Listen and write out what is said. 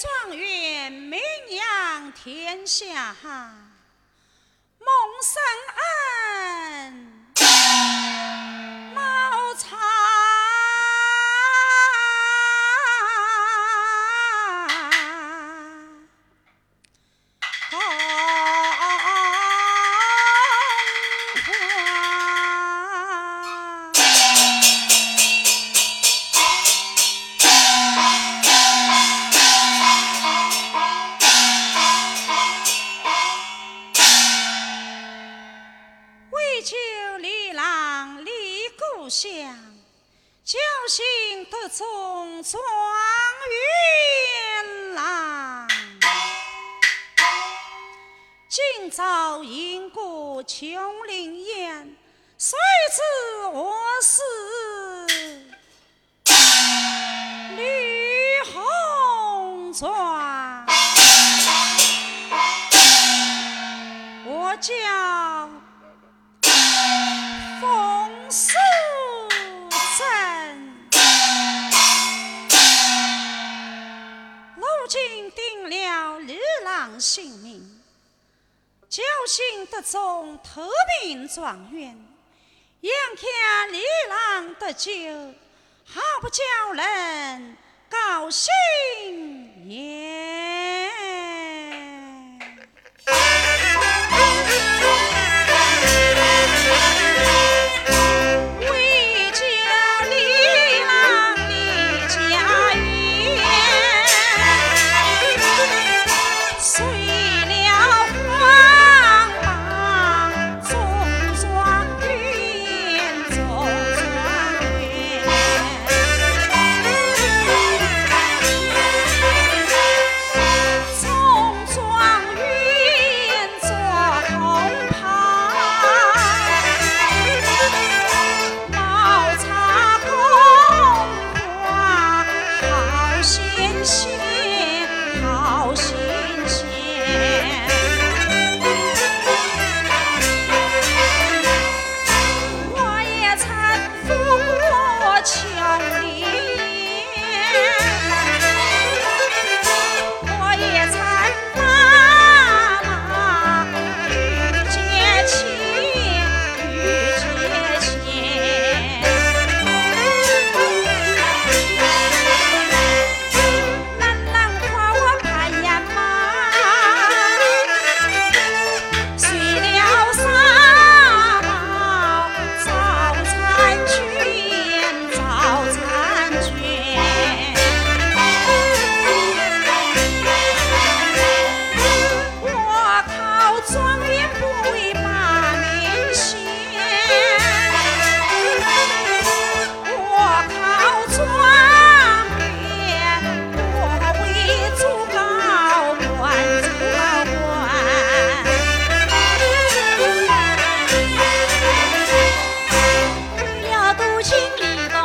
状元名扬天下，秋里郎离故乡，旧行得从状元郎。今朝迎过琼林宴，谁知我是吕红妆。我叫。性命，侥幸得中特名状元，眼看李郎得救，好不叫人高兴也。心里。